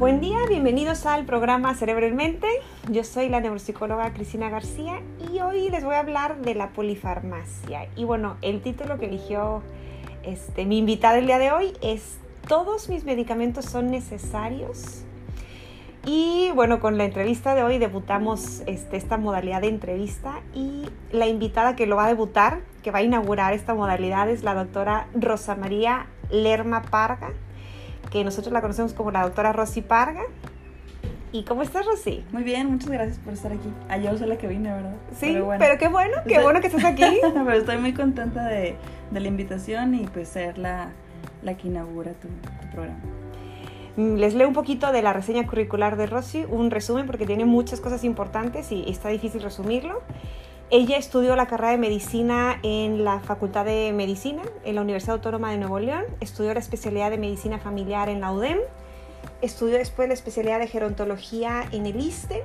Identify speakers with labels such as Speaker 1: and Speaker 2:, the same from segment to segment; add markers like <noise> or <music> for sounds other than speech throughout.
Speaker 1: Buen día, bienvenidos al programa Cerebro en Mente. Yo soy la neuropsicóloga Cristina García y hoy les voy a hablar de la polifarmacia. Y bueno, el título que eligió este, mi invitada el día de hoy es ¿Todos mis medicamentos son necesarios? Y bueno, con la entrevista de hoy debutamos este, esta modalidad de entrevista y la invitada que lo va a debutar, que va a inaugurar esta modalidad es la doctora Rosa María Lerma Parga que nosotros la conocemos como la doctora Rosy Parga. ¿Y cómo estás, Rosy?
Speaker 2: Muy bien, muchas gracias por estar aquí. Ayer soy la que vine, ¿verdad?
Speaker 1: Sí, pero, qué bueno, qué bueno que estés aquí. <laughs>
Speaker 2: pero estoy muy contenta de, de, la invitación y pues ser la, la que inaugura tu, tu, programa.
Speaker 1: Mm, les leo un poquito de la reseña curricular de Rosy, un resumen porque tiene muchas cosas importantes y está difícil resumirlo. Ella estudió la carrera de medicina en la Facultad de Medicina en la Universidad Autónoma de Nuevo León, estudió la especialidad de medicina familiar en la UDEM, estudió después la especialidad de gerontología en el ISTE,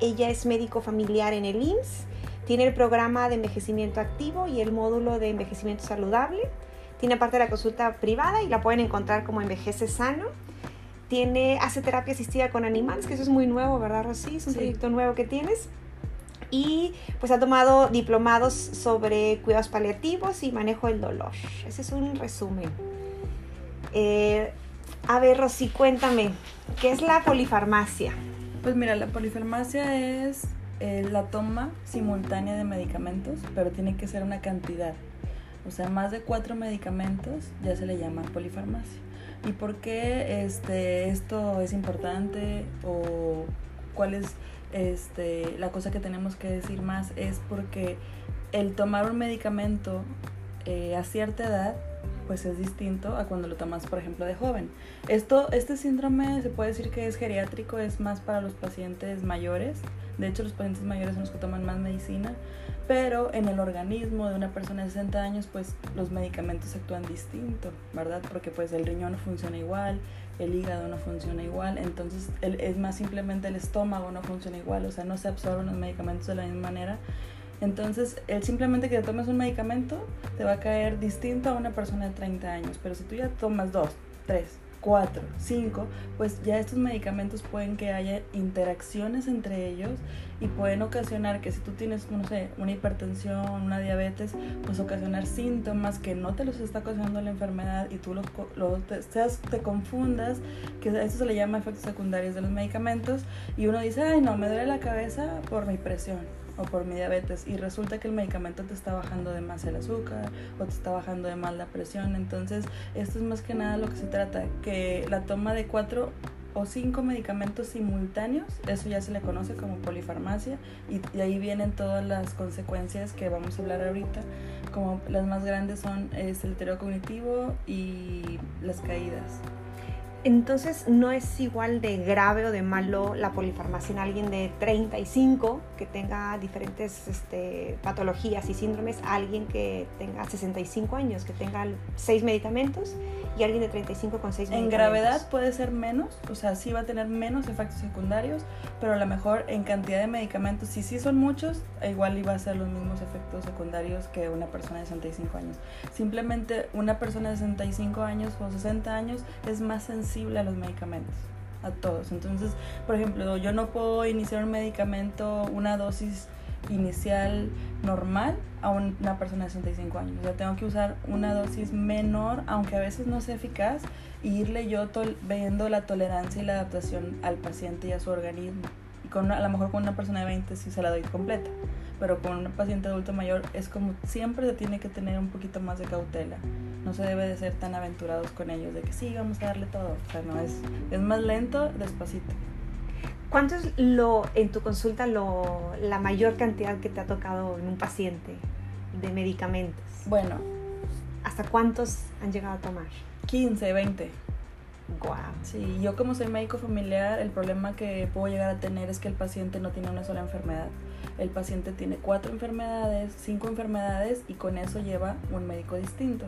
Speaker 1: ella es médico familiar en el IMSS, tiene el programa de envejecimiento activo y el módulo de envejecimiento saludable, tiene parte de la consulta privada y la pueden encontrar como Envejece Sano. Tiene, hace terapia asistida con animales, que eso es muy nuevo, ¿verdad, Rosy? Es un proyecto nuevo que tienes y pues ha tomado diplomados sobre cuidados paliativos y manejo del dolor. Ese es un resumen. Eh, a ver, Rosy, cuéntame, ¿qué es la polifarmacia?
Speaker 2: Pues mira, la polifarmacia es eh, la toma simultánea de medicamentos, pero tiene que ser una cantidad. O sea, más de cuatro medicamentos ya se le llama polifarmacia. ¿Y por qué este, esto es importante o cuál es este, la cosa que tenemos que decir más es porque el tomar un medicamento eh, a cierta edad pues es distinto a cuando lo tomas, por ejemplo, de joven. Esto, este síndrome se puede decir que es geriátrico, es más para los pacientes mayores. De hecho, los pacientes mayores son los que toman más medicina, pero en el organismo de una persona de 60 años, pues los medicamentos actúan distinto, ¿verdad? Porque pues el riñón no funciona igual, el hígado no funciona igual, entonces es más simplemente el estómago no funciona igual, o sea, no se absorben los medicamentos de la misma manera. Entonces, el simplemente que te tomes un medicamento te va a caer distinto a una persona de 30 años, pero si tú ya tomas dos, tres, 4, 5, pues ya estos medicamentos pueden que haya interacciones entre ellos y pueden ocasionar que si tú tienes, no sé, una hipertensión, una diabetes, pues ocasionar síntomas que no te los está ocasionando la enfermedad y tú los, te, te confundas, que eso se le llama efectos secundarios de los medicamentos y uno dice, ay no, me duele la cabeza por mi presión o por mi diabetes y resulta que el medicamento te está bajando de más el azúcar o te está bajando de más la presión. Entonces, esto es más que nada lo que se trata, que la toma de cuatro o cinco medicamentos simultáneos, eso ya se le conoce como polifarmacia y de ahí vienen todas las consecuencias que vamos a hablar ahorita, como las más grandes son el deterioro cognitivo y las caídas.
Speaker 1: Entonces no es igual de grave o de malo la polifarmacia en alguien de 35 que tenga diferentes este, patologías y síndromes a alguien que tenga 65 años, que tenga 6 medicamentos y alguien de 35 con 6
Speaker 2: medicamentos. En gravedad puede ser menos, o sea, sí va a tener menos efectos secundarios, pero a lo mejor en cantidad de medicamentos, si sí son muchos, igual iba a ser los mismos efectos secundarios que una persona de 65 años. Simplemente una persona de 65 años o 60 años es más sensible a los medicamentos, a todos. Entonces, por ejemplo, yo no puedo iniciar un medicamento, una dosis inicial normal a una persona de 65 años. O sea, tengo que usar una dosis menor, aunque a veces no sea eficaz, y irle yo viendo la tolerancia y la adaptación al paciente y a su organismo. Y con a lo mejor con una persona de 20 sí se la doy completa, pero con un paciente adulto mayor es como siempre se tiene que tener un poquito más de cautela no se debe de ser tan aventurados con ellos, de que sí, vamos a darle todo. O sea, no es, es más lento, despacito.
Speaker 1: ¿Cuánto es lo, en tu consulta lo, la mayor cantidad que te ha tocado en un paciente de medicamentos?
Speaker 2: Bueno.
Speaker 1: ¿Hasta cuántos han llegado a tomar?
Speaker 2: 15, 20.
Speaker 1: Wow.
Speaker 2: Sí, yo como soy médico familiar, el problema que puedo llegar a tener es que el paciente no tiene una sola enfermedad. El paciente tiene cuatro enfermedades, cinco enfermedades y con eso lleva un médico distinto.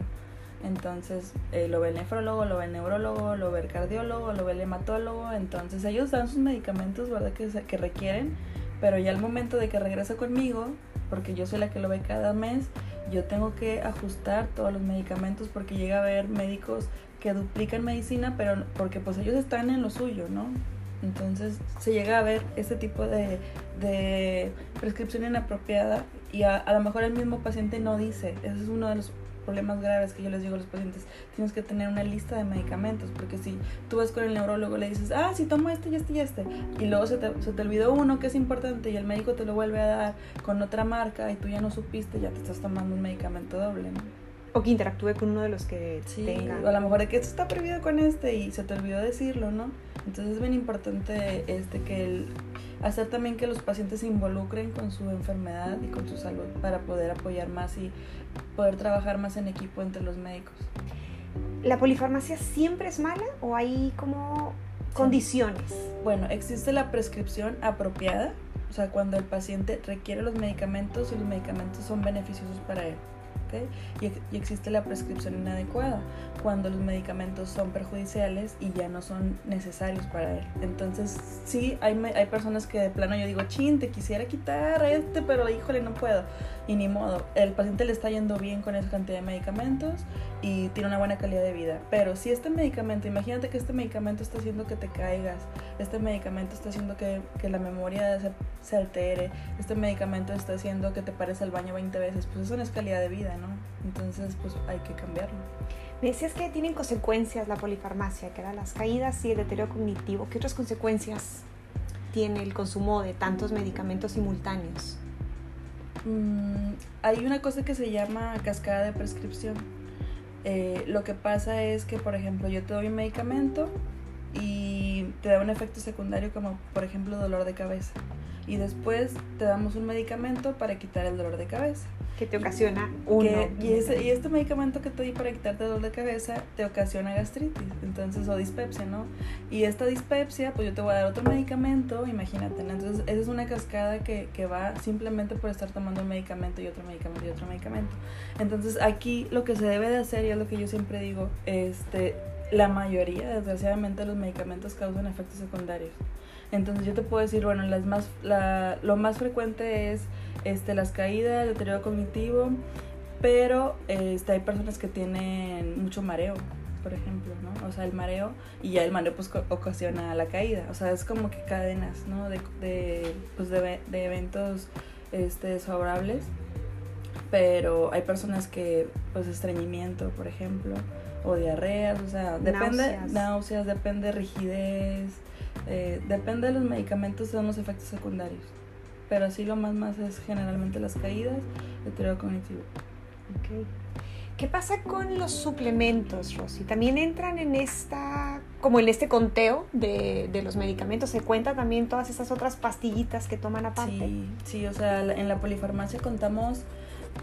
Speaker 2: Entonces eh, lo ve el nefrólogo, lo ve el neurólogo, lo ve el cardiólogo, lo ve el hematólogo. Entonces ellos dan sus medicamentos, ¿verdad? Que, que requieren, pero ya al momento de que regresa conmigo, porque yo soy la que lo ve cada mes, yo tengo que ajustar todos los medicamentos porque llega a haber médicos que duplican medicina, pero porque pues ellos están en lo suyo, ¿no? Entonces se llega a ver este tipo de, de prescripción inapropiada y a, a, lo mejor el mismo paciente no dice. Ese es uno de los problemas graves que yo les digo a los pacientes. Tienes que tener una lista de medicamentos porque si tú vas con el neurólogo le dices, ah, si tomo este y este y este, y luego se te, se te olvidó uno que es importante y el médico te lo vuelve a dar con otra marca y tú ya no supiste, ya te estás tomando un medicamento doble, ¿no?
Speaker 1: O que interactúe con uno de los que
Speaker 2: Sí,
Speaker 1: tenga.
Speaker 2: o a lo mejor de que esto está prohibido con este y se te olvidó decirlo, ¿no? Entonces es bien importante este que el hacer también que los pacientes se involucren con su enfermedad y con su salud para poder apoyar más y poder trabajar más en equipo entre los médicos.
Speaker 1: ¿La polifarmacia siempre es mala o hay como condiciones?
Speaker 2: Bueno, existe la prescripción apropiada, o sea, cuando el paciente requiere los medicamentos y los medicamentos son beneficiosos para él. Y, y, existe la prescripción inadecuada, cuando los medicamentos son perjudiciales y ya no son necesarios para él. Entonces, sí, hay, hay personas que de plano yo digo, chin, te quisiera quitar este, pero híjole, no puedo. Y ni modo, el paciente le está yendo bien con esa cantidad de medicamentos y tiene una buena calidad de vida. Pero si este medicamento, imagínate que este medicamento está haciendo que te caigas, este medicamento está haciendo que, que la memoria se, se, altere, este medicamento está haciendo que te pares al baño 20 veces, pues eso no es calidad de vida, ¿no? Entonces, pues hay que cambiarlo.
Speaker 1: Me decías que tienen consecuencias la polifarmacia, que eran las caídas y el deterioro cognitivo. ¿Qué otras consecuencias tiene el consumo de tantos medicamentos simultáneos?
Speaker 2: Mm, hay una cosa que se llama cascada de prescripción. Eh, lo que pasa es que, por ejemplo, yo te doy un medicamento y te da un efecto secundario como, por ejemplo, dolor de cabeza. Y después te damos un medicamento para quitar el dolor de cabeza.
Speaker 1: Que te ocasiona uno.
Speaker 2: Que, y, ese, y este medicamento que te di para quitarte el dolor de cabeza te ocasiona gastritis, entonces, o dispepsia, ¿no? Y esta dispepsia, pues yo te voy a dar otro medicamento, imagínate, ¿no? Entonces, esa es una cascada que, que va simplemente por estar tomando un medicamento y otro medicamento y otro medicamento. Entonces, aquí lo que se debe de hacer, y es lo que yo siempre digo, este, la mayoría, desgraciadamente, los medicamentos causan efectos secundarios. Entonces yo te puedo decir, bueno, las más, la, lo más frecuente es este, las caídas, el deterioro cognitivo, pero este, hay personas que tienen mucho mareo, por ejemplo, ¿no? O sea, el mareo, y ya el mareo pues ocasiona la caída, o sea, es como que cadenas, ¿no? De, de, pues, de, de eventos este, desfavorables, pero hay personas que, pues, estreñimiento, por ejemplo, o diarreas, o sea, depende, náuseas, náuseas depende rigidez, eh, depende de los medicamentos, son los efectos secundarios. Pero así lo más más es generalmente las caídas, deterioro cognitivo.
Speaker 1: Okay. ¿Qué pasa con los suplementos, Rosy? ¿También entran en esta, como en este conteo de, de los medicamentos? ¿Se cuenta también todas esas otras pastillitas que toman aparte?
Speaker 2: Sí, sí o sea, en la polifarmacia contamos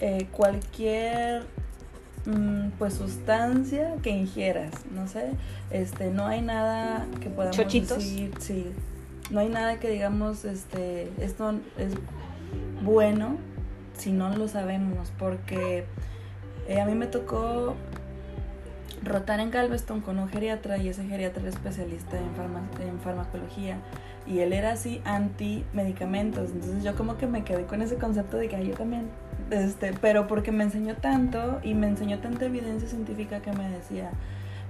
Speaker 2: eh, cualquier pues sustancia que ingieras, no sé, este, no hay nada que podamos
Speaker 1: ¿Chochitos?
Speaker 2: decir, sí, no hay nada que digamos, este, esto es bueno si no lo sabemos, porque eh, a mí me tocó rotar en Galveston con un geriatra y ese geriatra era especialista en, farma, en farmacología y él era así anti medicamentos, entonces yo como que me quedé con ese concepto de que ay, yo también este, pero porque me enseñó tanto y me enseñó tanta evidencia científica que me decía,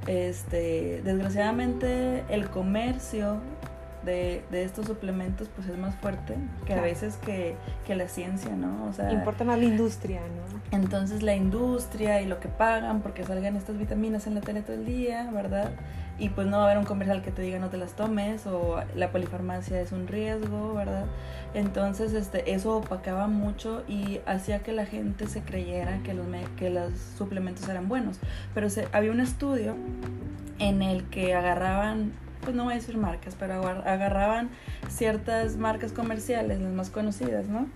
Speaker 2: este, desgraciadamente el comercio de, de estos suplementos pues es más fuerte que claro. a veces que, que, la ciencia, ¿no? O sea,
Speaker 1: importa más la industria, ¿no?
Speaker 2: Entonces la industria y lo que pagan porque salgan estas vitaminas en la tele todo el día, ¿verdad? Y pues no va a haber un comercial que te diga no te las tomes o la polifarmacia es un riesgo, ¿verdad? Entonces este, eso opacaba mucho y hacía que la gente se creyera que los, que los suplementos eran buenos. Pero se, había un estudio en el que agarraban, pues no voy a decir marcas, pero agarraban ciertas marcas comerciales, las más conocidas, ¿no?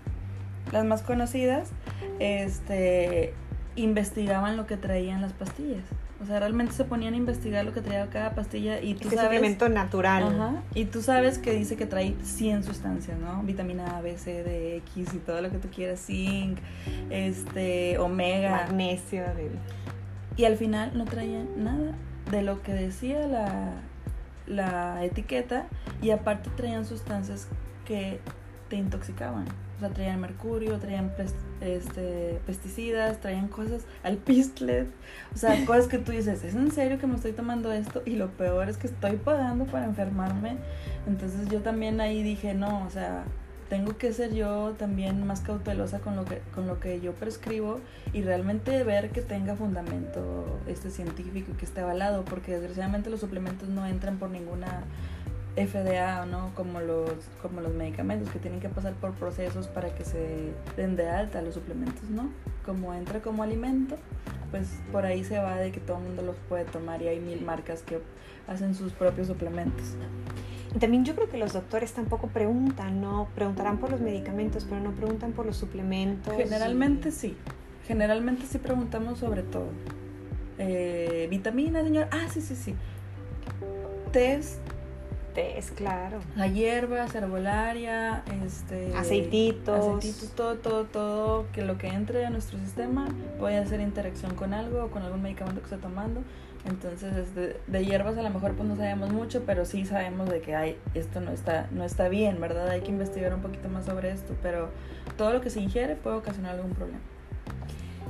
Speaker 2: Las más conocidas, este, investigaban lo que traían las pastillas. O sea, realmente se ponían a investigar lo que traía cada pastilla y tú
Speaker 1: este
Speaker 2: sabes...
Speaker 1: suplemento natural.
Speaker 2: Ajá, y tú sabes que dice que trae 100 sustancias, ¿no? Vitamina A, B, C, D, X y todo lo que tú quieras, zinc, este, omega.
Speaker 1: Magnesio.
Speaker 2: Y al final no traían nada de lo que decía la, la etiqueta y aparte traían sustancias que te intoxicaban. O sea, traían mercurio, traían este, pesticidas, traían cosas, alpistles, o sea, <laughs> cosas que tú dices, ¿es en serio que me estoy tomando esto? Y lo peor es que estoy pagando para enfermarme. Entonces yo también ahí dije, no, o sea, tengo que ser yo también más cautelosa con lo que, con lo que yo prescribo y realmente ver que tenga fundamento este científico que esté avalado, porque desgraciadamente los suplementos no entran por ninguna FDA, ¿no? Como los, como los medicamentos que tienen que pasar por procesos para que se den de alta los suplementos, ¿no? Como entra como alimento, pues por ahí se va de que todo el mundo los puede tomar y hay mil marcas que hacen sus propios suplementos.
Speaker 1: También yo creo que los doctores tampoco preguntan, ¿no? Preguntarán por los medicamentos, pero no preguntan por los suplementos.
Speaker 2: Generalmente sí. Generalmente sí preguntamos sobre todo. Eh, vitamina, señor. Ah, sí, sí, sí. Test
Speaker 1: es claro.
Speaker 2: La hierba, herbolaria, este,
Speaker 1: aceititos.
Speaker 2: Aceititos, todo, todo, todo, que lo que entre a nuestro sistema puede hacer interacción con algo o con algún medicamento que esté tomando. Entonces, este, de hierbas a lo mejor pues no sabemos mucho, pero sí sabemos de que hay, esto no está, no está bien, ¿verdad? Hay que investigar un poquito más sobre esto, pero todo lo que se ingiere puede ocasionar algún problema.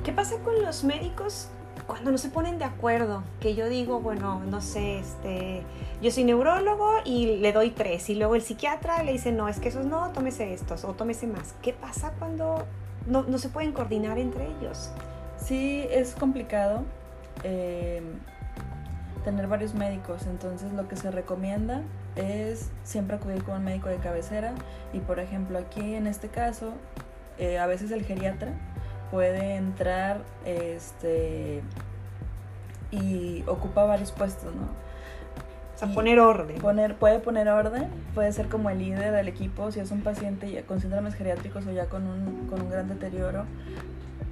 Speaker 1: ¿Qué pasa con los médicos cuando no se ponen de acuerdo, que yo digo, bueno, no sé, este, yo soy neurólogo y le doy tres, y luego el psiquiatra le dice, no, es que esos no, tómese estos o tómese más. ¿Qué pasa cuando no, no se pueden coordinar entre ellos?
Speaker 2: Sí, es complicado eh, tener varios médicos, entonces lo que se recomienda es siempre acudir con un médico de cabecera y por ejemplo aquí en este caso, eh, a veces el geriatra, puede entrar este y ocupa varios puestos, ¿no?
Speaker 1: O sea, poner orden.
Speaker 2: Poner, puede poner orden, puede ser como el líder del equipo si es un paciente ya con síndromes geriátricos o ya con un, con un gran deterioro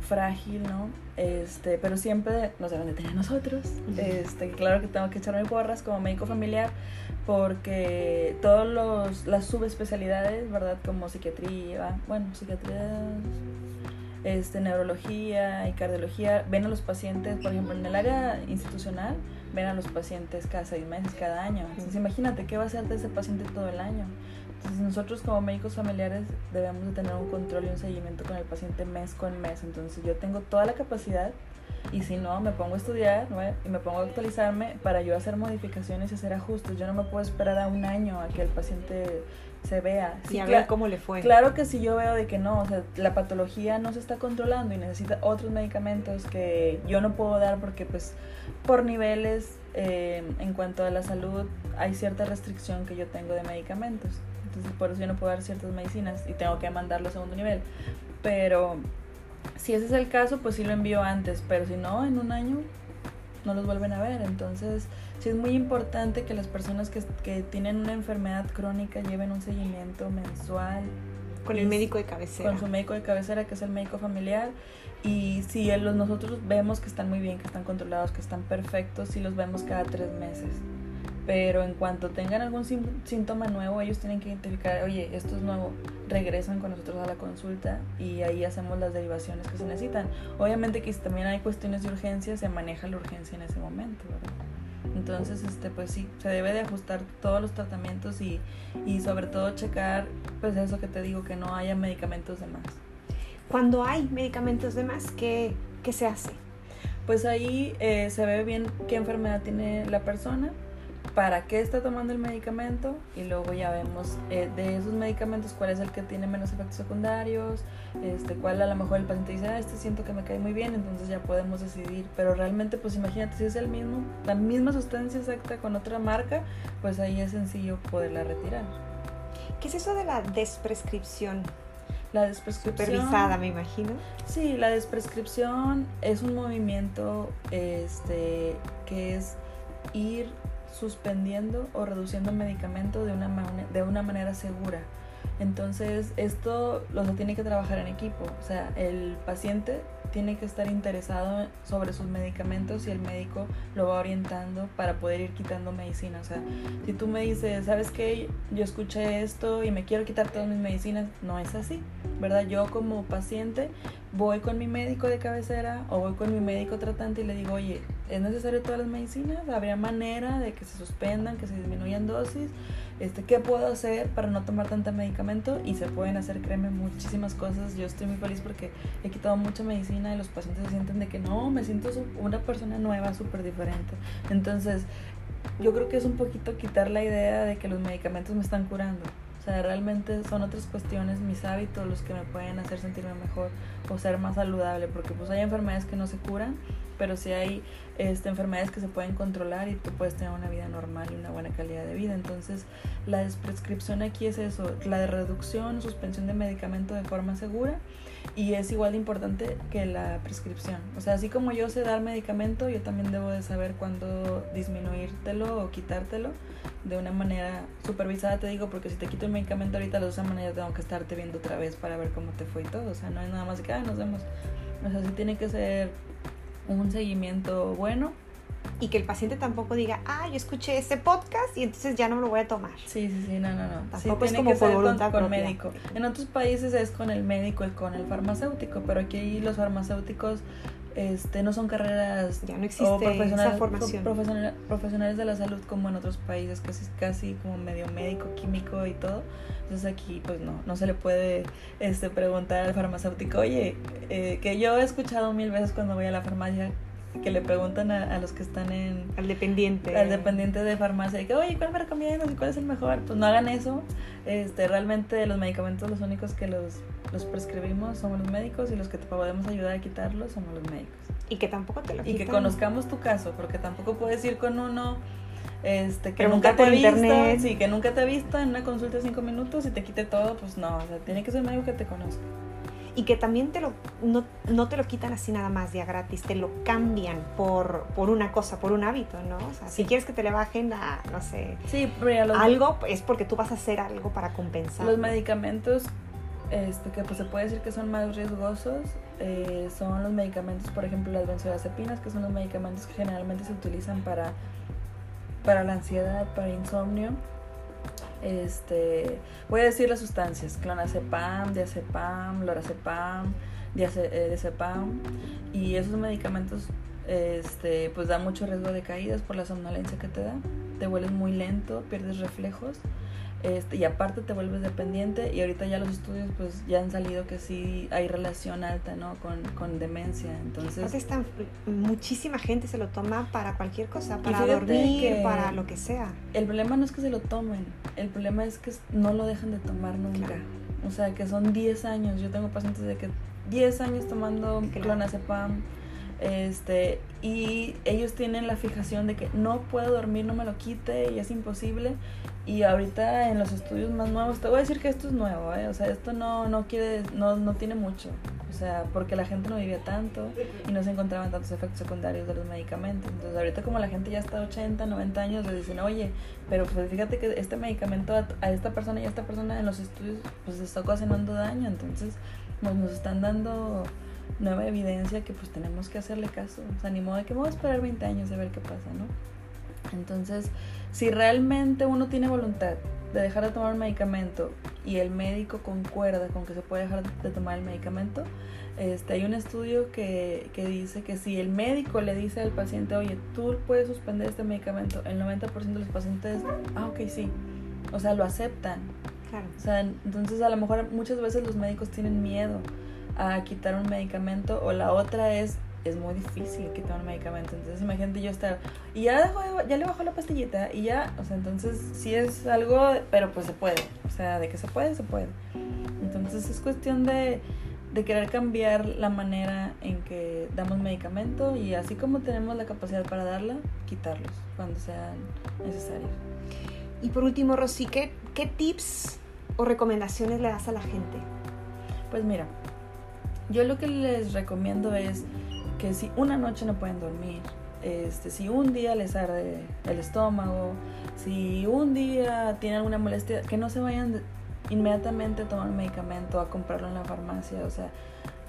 Speaker 2: frágil, ¿no? Este, pero siempre nos deben de tener nosotros. Este, claro que tengo que echarme porras como médico familiar porque todos los las subespecialidades, ¿verdad? Como psiquiatría, bueno, psiquiatría este, neurología y cardiología, ven a los pacientes, por ejemplo, en el área institucional, ven a los pacientes cada seis meses, cada año. Entonces, imagínate qué va a hacer de ese paciente todo el año. Entonces, nosotros como médicos familiares debemos de tener un control y un seguimiento con el paciente mes con mes. Entonces, yo tengo toda la capacidad y si no, me pongo a estudiar y me pongo a actualizarme para yo hacer modificaciones y hacer ajustes. Yo no me puedo esperar a un año a que el paciente se vea.
Speaker 1: Sí, a ver cómo le fue.
Speaker 2: Claro que si yo veo de que no, o sea, la patología no se está controlando y necesita otros medicamentos que yo no puedo dar porque pues por niveles eh, en cuanto a la salud hay cierta restricción que yo tengo de medicamentos. Entonces por eso yo no puedo dar ciertas medicinas y tengo que mandarlo a segundo nivel. Pero si ese es el caso, pues sí lo envío antes, pero si no, en un año no los vuelven a ver. Entonces, sí es muy importante que las personas que, que tienen una enfermedad crónica lleven un seguimiento mensual.
Speaker 1: Con el médico de cabecera.
Speaker 2: Con su médico de cabecera, que es el médico familiar. Y si los, nosotros vemos que están muy bien, que están controlados, que están perfectos, sí los vemos cada tres meses. Pero en cuanto tengan algún síntoma nuevo, ellos tienen que identificar, oye, esto es nuevo, regresan con nosotros a la consulta y ahí hacemos las derivaciones que se necesitan. Obviamente que si también hay cuestiones de urgencia, se maneja la urgencia en ese momento, ¿verdad? Entonces, este, pues sí, se debe de ajustar todos los tratamientos y, y sobre todo checar, pues eso que te digo, que no haya medicamentos de más.
Speaker 1: Cuando hay medicamentos de más, ¿qué, qué se hace?
Speaker 2: Pues ahí eh, se ve bien qué enfermedad tiene la persona, para qué está tomando el medicamento y luego ya vemos eh, de esos medicamentos cuál es el que tiene menos efectos secundarios, este, cuál a lo mejor el paciente dice, ah, este siento que me cae muy bien, entonces ya podemos decidir. Pero realmente, pues imagínate, si es el mismo, la misma sustancia exacta con otra marca, pues ahí es sencillo poderla retirar.
Speaker 1: ¿Qué es eso de la desprescripción?
Speaker 2: La desprescripción.
Speaker 1: Supervisada, me imagino.
Speaker 2: Sí, la desprescripción es un movimiento este, que es ir suspendiendo o reduciendo el medicamento de una, de una manera segura. Entonces, esto lo tiene que trabajar en equipo. O sea, el paciente tiene que estar interesado sobre sus medicamentos y el médico lo va orientando para poder ir quitando medicina. O sea, si tú me dices, ¿sabes qué? Yo escuché esto y me quiero quitar todas mis medicinas, no es así, ¿verdad? Yo como paciente voy con mi médico de cabecera o voy con mi médico tratante y le digo, oye, ¿Es necesario todas las medicinas? ¿Habría manera de que se suspendan, que se disminuyan dosis? Este, ¿Qué puedo hacer para no tomar tanto medicamento? Y se pueden hacer, créeme, muchísimas cosas. Yo estoy muy feliz porque he quitado mucha medicina y los pacientes se sienten de que no, me siento una persona nueva, súper diferente. Entonces, yo creo que es un poquito quitar la idea de que los medicamentos me están curando. O sea, realmente son otras cuestiones, mis hábitos, los que me pueden hacer sentirme mejor o ser más saludable, porque pues hay enfermedades que no se curan, pero sí hay este, enfermedades que se pueden controlar y tú puedes tener una vida normal y una buena calidad de vida. Entonces, la desprescripción aquí es eso, la de reducción, suspensión de medicamento de forma segura y es igual de importante que la prescripción. O sea, así como yo sé dar medicamento, yo también debo de saber cuándo disminuírtelo o quitártelo de una manera supervisada, te digo, porque si te quito el medicamento ahorita de esa manera tengo que estarte viendo otra vez para ver cómo te fue y todo. O sea, no es nada más que, ah, nos vemos. O sea, sí tiene que ser un seguimiento bueno.
Speaker 1: Y que el paciente tampoco diga, ah, yo escuché ese podcast y entonces ya no me lo voy a tomar.
Speaker 2: Sí, sí, sí, no, no, no. Tampoco es como por voluntad con, médico. En otros países es con el médico y con el farmacéutico, pero aquí los farmacéuticos este, no son carreras
Speaker 1: ya no existe esa formación.
Speaker 2: profesionales de la salud como en otros países, es casi como medio médico, químico y todo. Entonces aquí pues no, no se le puede este, preguntar al farmacéutico, oye, eh, que yo he escuchado mil veces cuando voy a la farmacia que le preguntan a, los que están en...
Speaker 1: Al dependiente.
Speaker 2: Al dependiente de farmacia, que, oye, ¿cuál me recomiendas y cuál es el mejor? Pues no hagan eso. Este, realmente los medicamentos los únicos que los, los prescribimos somos los médicos y los que te podemos ayudar a quitarlos somos los médicos.
Speaker 1: Y que tampoco te lo
Speaker 2: quitan. Y que conozcamos tu caso, porque tampoco puedes ir con uno este, que nunca te ha visto, sí, que nunca te ha visto en una consulta de cinco minutos y te quite todo, pues no, o sea, tiene que ser un médico que te conozca
Speaker 1: y que también te lo, no, no, te lo quitan así nada más ya gratis, te lo cambian por, por una cosa, por un hábito, ¿no? O sea, si quieres que te le bajen a, no sé,
Speaker 2: sí,
Speaker 1: algo, es porque tú vas a hacer algo para compensar.
Speaker 2: Los medicamentos este, que pues se puede decir que son más riesgosos eh, son los medicamentos, por ejemplo, las benzodiazepinas, que son los medicamentos que generalmente se utilizan para, para la ansiedad, para insomnio este, voy a decir las sustancias, clonazepam, diazepam, lorazepam, diazepam, eh, y esos medicamentos este, pues dan mucho riesgo de caídas por la somnolencia que te da, te vuelves muy lento, pierdes reflejos este, y aparte te vuelves dependiente y ahorita ya los estudios pues ya han salido que sí hay relación alta no con, con demencia entonces
Speaker 1: está, muchísima gente se lo toma para cualquier cosa para dormir para lo que sea.
Speaker 2: el problema no es que se lo tomen el problema es que no lo dejan de tomar nunca. O sea que son 10 años yo tengo pacientes de que 10 años tomando clonazepam este, y ellos tienen la fijación de que no puedo dormir, no me lo quite y es imposible. Y ahorita en los estudios más nuevos, te voy a decir que esto es nuevo, ¿eh? o sea, esto no, no quiere, no, no tiene mucho, o sea, porque la gente no vivía tanto y no se encontraban tantos efectos secundarios de los medicamentos. Entonces ahorita como la gente ya está 80, 90 años, le dicen, oye, pero pues fíjate que este medicamento a, esta persona y a esta persona en los estudios pues está ocasionando daño, entonces pues, nos están dando nueva evidencia que pues tenemos que hacerle caso. O sea, ni modo de que vamos a esperar 20 años a ver qué pasa, ¿no? Entonces, si realmente uno tiene voluntad de dejar de tomar un medicamento y el médico concuerda con que se puede dejar de tomar el medicamento, este, hay un estudio que, que dice que si el médico le dice al paciente, oye, tú puedes suspender este medicamento, el 90% de los pacientes, ah, ok, sí. O sea, lo aceptan.
Speaker 1: Claro.
Speaker 2: O sea, entonces a lo mejor muchas veces los médicos tienen miedo a quitar un medicamento o la otra es es muy difícil quitar un medicamento. Entonces imagínate yo estar y ya dejó, ya le bajó la pastillita y ya, o sea, entonces sí es algo, pero pues se puede. O sea, de que se puede, se puede. Entonces es cuestión de, de querer cambiar la manera en que damos medicamento y así como tenemos la capacidad para darla, quitarlos cuando sean necesarios.
Speaker 1: Y por último, Rosy, ¿qué, qué tips o recomendaciones le das a la gente?
Speaker 2: Pues mira, yo lo que les recomiendo es que si una noche no pueden dormir, este, si un día les arde el estómago, si un día tienen alguna molestia, que no se vayan inmediatamente a tomar un medicamento, a comprarlo en la farmacia, o sea,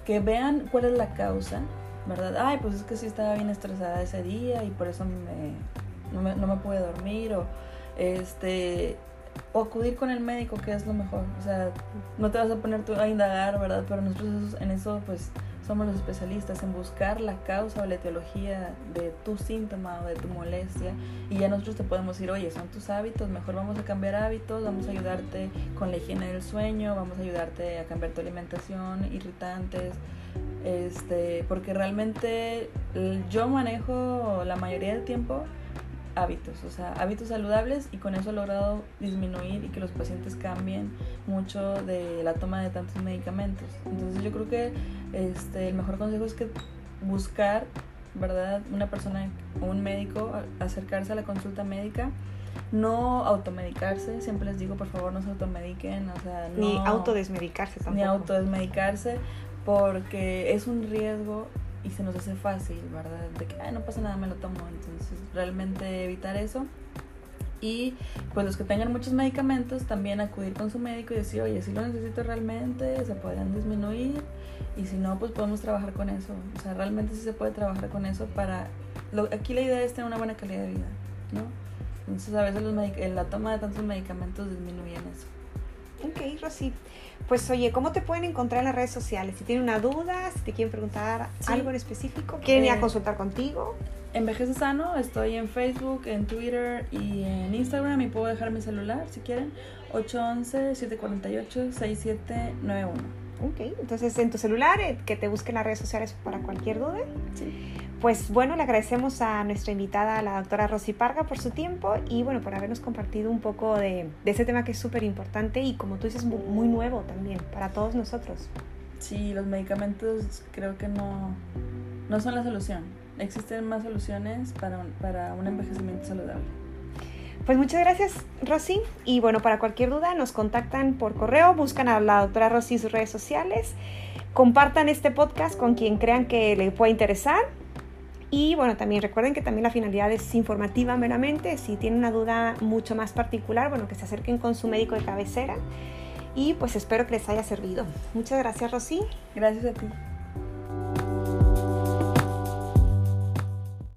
Speaker 2: que vean cuál es la causa, ¿verdad? Ay, pues es que sí estaba bien estresada ese día y por eso me, no, me, no me pude dormir, o este, o acudir con el médico, que es lo mejor. O sea, no te vas a poner tú a indagar, ¿verdad? Pero nosotros en eso, pues, somos los especialistas en buscar la causa o la etiología de tu síntoma o de tu molestia y ya nosotros te podemos decir, oye, son tus hábitos, mejor vamos a cambiar hábitos, vamos a ayudarte con la higiene del sueño, vamos a ayudarte a cambiar tu alimentación, irritantes, este, porque realmente yo manejo la mayoría del tiempo hábitos, o sea, hábitos saludables y con eso he logrado disminuir y que los pacientes cambien mucho de la toma de tantos medicamentos. Entonces yo creo que este, el mejor consejo es que buscar, ¿verdad? Una persona, un médico, acercarse a la consulta médica, no automedicarse, siempre les digo por favor no se automediquen, o sea, no,
Speaker 1: ni autodesmedicarse tampoco.
Speaker 2: Ni autodesmedicarse porque es un riesgo y se nos hace fácil, ¿verdad? De que, ay, no pasa nada, me lo tomo. Entonces, realmente evitar eso. Y pues los que tengan muchos medicamentos, también acudir con su médico y decir, oye, si lo necesito realmente, se pueden disminuir. Y si no, pues podemos trabajar con eso. O sea, realmente sí se puede trabajar con eso para... Lo, aquí la idea es tener una buena calidad de vida, ¿no? Entonces a veces los la toma de tantos medicamentos disminuyen eso.
Speaker 1: Ok, Rosy. Pues oye, ¿cómo te pueden encontrar en las redes sociales? Si tienen una duda, si te quieren preguntar algo en específico, quieren ir a eh, consultar contigo.
Speaker 2: Envejece Sano, estoy en Facebook, en Twitter y en Instagram y puedo dejar mi celular si quieren, 811-748-6791.
Speaker 1: Ok, entonces en tu celular, eh, que te busquen las redes sociales para cualquier duda.
Speaker 2: Sí.
Speaker 1: Pues bueno, le agradecemos a nuestra invitada, la doctora Rosy Parga, por su tiempo y bueno, por habernos compartido un poco de, de ese tema que es súper importante y como tú dices, muy, nuevo también para todos nosotros.
Speaker 2: Sí, los medicamentos creo que no, no son la solución. Existen más soluciones para para un envejecimiento saludable.
Speaker 1: Pues muchas gracias, Rosy. Y bueno, para cualquier duda nos contactan por correo, buscan a la doctora Rosy en sus redes sociales, compartan este podcast con quien crean que le pueda interesar. Y bueno, también recuerden que también la finalidad es informativa meramente. Si tienen una duda mucho más particular, bueno, que se acerquen con su médico de cabecera. Y pues espero que les haya servido. Muchas gracias, Rosy.
Speaker 2: Gracias a ti.